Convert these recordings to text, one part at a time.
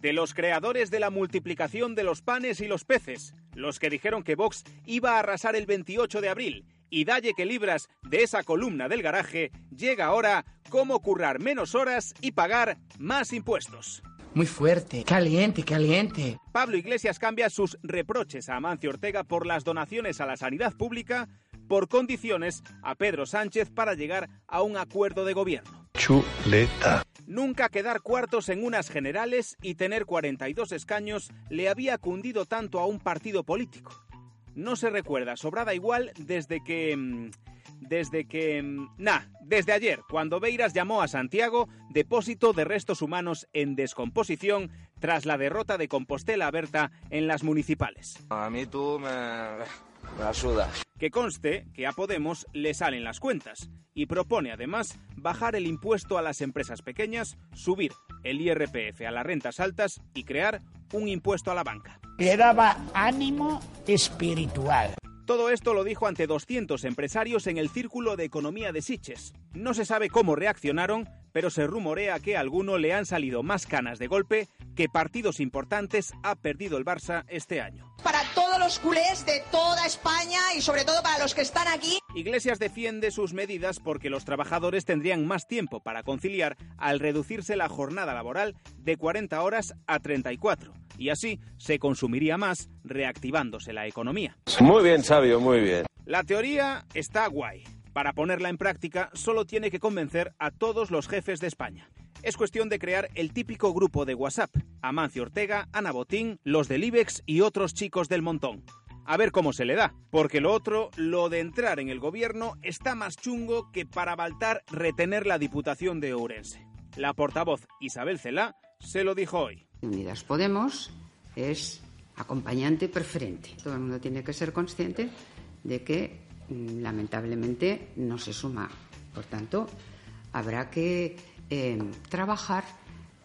De los creadores de la multiplicación de los panes y los peces, los que dijeron que Vox iba a arrasar el 28 de abril, y dalle que libras de esa columna del garaje, llega ahora cómo currar menos horas y pagar más impuestos. Muy fuerte, caliente, caliente. Pablo Iglesias cambia sus reproches a Amancio Ortega por las donaciones a la sanidad pública por condiciones a Pedro Sánchez para llegar a un acuerdo de gobierno. Chuleta. Nunca quedar cuartos en unas generales y tener 42 escaños le había cundido tanto a un partido político. No se recuerda, sobrada igual desde que... mm, Desde que... mm, Nah, desde ayer, cuando Beiras llamó a Santiago depósito de restos humanos en descomposición tras la derrota de Compostela Berta en las municipales. A mí tú me, me. Que conste que a Podemos le salen las cuentas y propone además bajar el impuesto a las empresas pequeñas, subir el IRPF a las rentas altas y crear un impuesto a la banca. Le daba ánimo espiritual. Todo esto lo dijo ante 200 empresarios en el Círculo de Economía de Siches. No se sabe cómo reaccionaron, pero se rumorea que a alguno le han salido más canas de golpe que partidos importantes ha perdido el Barça este año. Para todos los culés de toda España y sobre todo para los que están aquí. Iglesias defiende sus medidas porque los trabajadores tendrían más tiempo para conciliar al reducirse la jornada laboral de 40 horas a 34 y así se consumiría más reactivándose la economía. Muy bien, sabio, muy bien. La teoría está guay. Para ponerla en práctica solo tiene que convencer a todos los jefes de España. Es cuestión de crear el típico grupo de WhatsApp. Amancio Ortega, Ana Botín, los del IBEX y otros chicos del montón. A ver cómo se le da, porque lo otro, lo de entrar en el gobierno, está más chungo que para Baltar retener la Diputación de Ourense. La portavoz Isabel Celá se lo dijo hoy. Unidas Podemos es acompañante preferente. Todo el mundo tiene que ser consciente de que mm, lamentablemente no se suma. Por tanto, habrá que eh, trabajar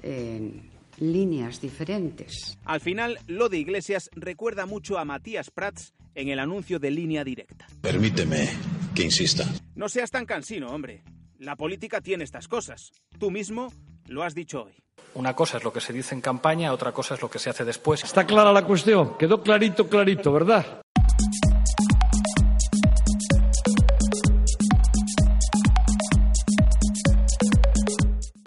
en líneas diferentes. Al final, lo de Iglesias recuerda mucho a Matías Prats en el anuncio de línea directa. Permíteme que insista. No seas tan cansino, hombre. La política tiene estas cosas. Tú mismo lo has dicho hoy. Una cosa es lo que se dice en campaña, otra cosa es lo que se hace después. Está clara la cuestión, quedó clarito, clarito, ¿verdad?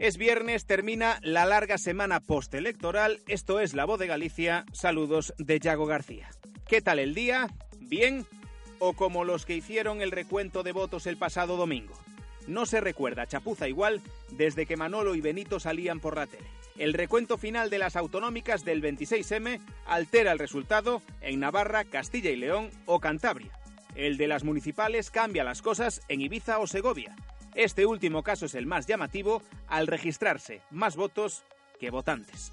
Es viernes, termina la larga semana postelectoral. Esto es La Voz de Galicia. Saludos de Yago García. ¿Qué tal el día? ¿Bien? ¿O como los que hicieron el recuento de votos el pasado domingo? No se recuerda chapuza igual desde que Manolo y Benito salían por la tele. El recuento final de las autonómicas del 26M altera el resultado en Navarra, Castilla y León o Cantabria. El de las municipales cambia las cosas en Ibiza o Segovia. Este último caso es el más llamativo al registrarse más votos que votantes.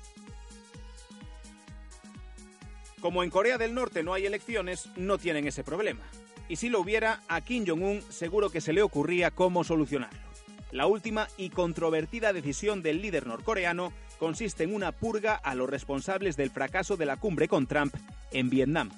Como en Corea del Norte no hay elecciones, no tienen ese problema. Y si lo hubiera, a Kim Jong-un seguro que se le ocurría cómo solucionarlo. La última y controvertida decisión del líder norcoreano consiste en una purga a los responsables del fracaso de la cumbre con Trump en Vietnam.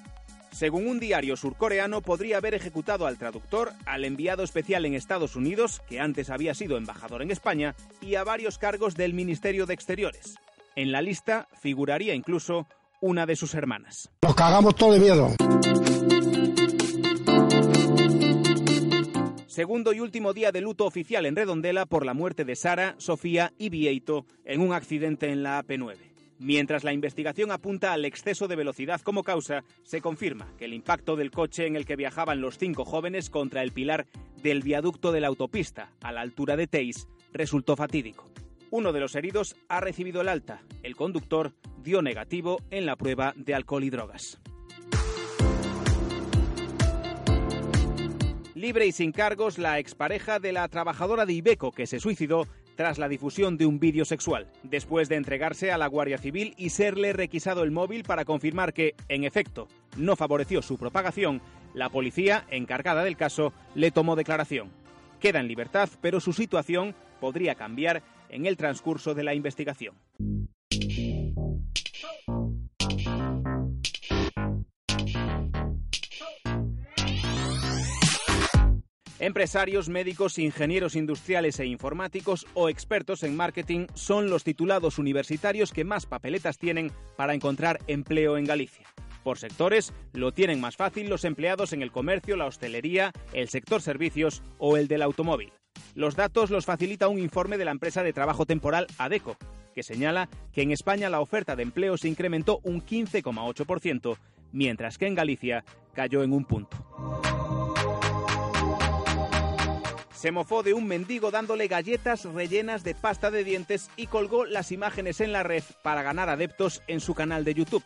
Según un diario surcoreano, podría haber ejecutado al traductor, al enviado especial en Estados Unidos, que antes había sido embajador en España, y a varios cargos del Ministerio de Exteriores. En la lista figuraría incluso una de sus hermanas. Nos cagamos todo de miedo. Segundo y último día de luto oficial en Redondela por la muerte de Sara, Sofía y Vieito en un accidente en la AP9. Mientras la investigación apunta al exceso de velocidad como causa, se confirma que el impacto del coche en el que viajaban los cinco jóvenes contra el pilar del viaducto de la autopista a la altura de Teis resultó fatídico. Uno de los heridos ha recibido el alta. El conductor dio negativo en la prueba de alcohol y drogas. Libre y sin cargos, la expareja de la trabajadora de Ibeco que se suicidó tras la difusión de un vídeo sexual, después de entregarse a la Guardia Civil y serle requisado el móvil para confirmar que, en efecto, no favoreció su propagación, la policía, encargada del caso, le tomó declaración. Queda en libertad, pero su situación podría cambiar en el transcurso de la investigación. Empresarios, médicos, ingenieros industriales e informáticos o expertos en marketing son los titulados universitarios que más papeletas tienen para encontrar empleo en Galicia. Por sectores, lo tienen más fácil los empleados en el comercio, la hostelería, el sector servicios o el del automóvil. Los datos los facilita un informe de la empresa de trabajo temporal ADECO, que señala que en España la oferta de empleo se incrementó un 15,8%, mientras que en Galicia cayó en un punto. Se mofó de un mendigo dándole galletas rellenas de pasta de dientes y colgó las imágenes en la red para ganar adeptos en su canal de YouTube.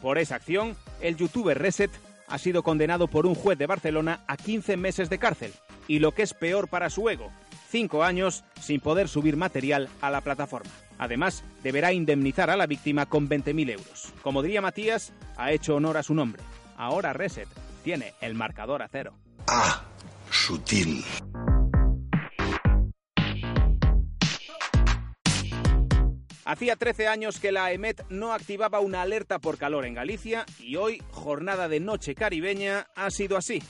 Por esa acción, el youtuber Reset ha sido condenado por un juez de Barcelona a 15 meses de cárcel. Y lo que es peor para su ego, 5 años sin poder subir material a la plataforma. Además, deberá indemnizar a la víctima con 20.000 euros. Como diría Matías, ha hecho honor a su nombre. Ahora Reset tiene el marcador a cero. Ah, sutil. Hacía 13 años que la EMET no activaba una alerta por calor en Galicia y hoy, jornada de noche caribeña, ha sido así.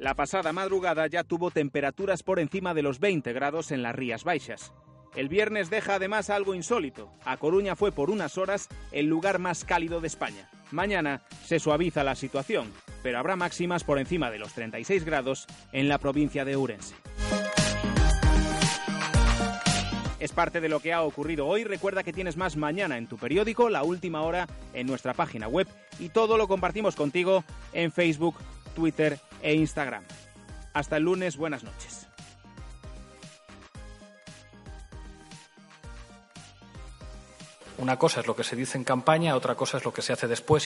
La pasada madrugada ya tuvo temperaturas por encima de los 20 grados en las Rías Baixas. El viernes deja además algo insólito. A Coruña fue por unas horas el lugar más cálido de España. Mañana se suaviza la situación, pero habrá máximas por encima de los 36 grados en la provincia de Ourense. Es parte de lo que ha ocurrido hoy. Recuerda que tienes más mañana en tu periódico, la última hora en nuestra página web y todo lo compartimos contigo en Facebook, Twitter e Instagram. Hasta el lunes, buenas noches. Una cosa es lo que se dice en campaña, otra cosa es lo que se hace después.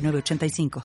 906985.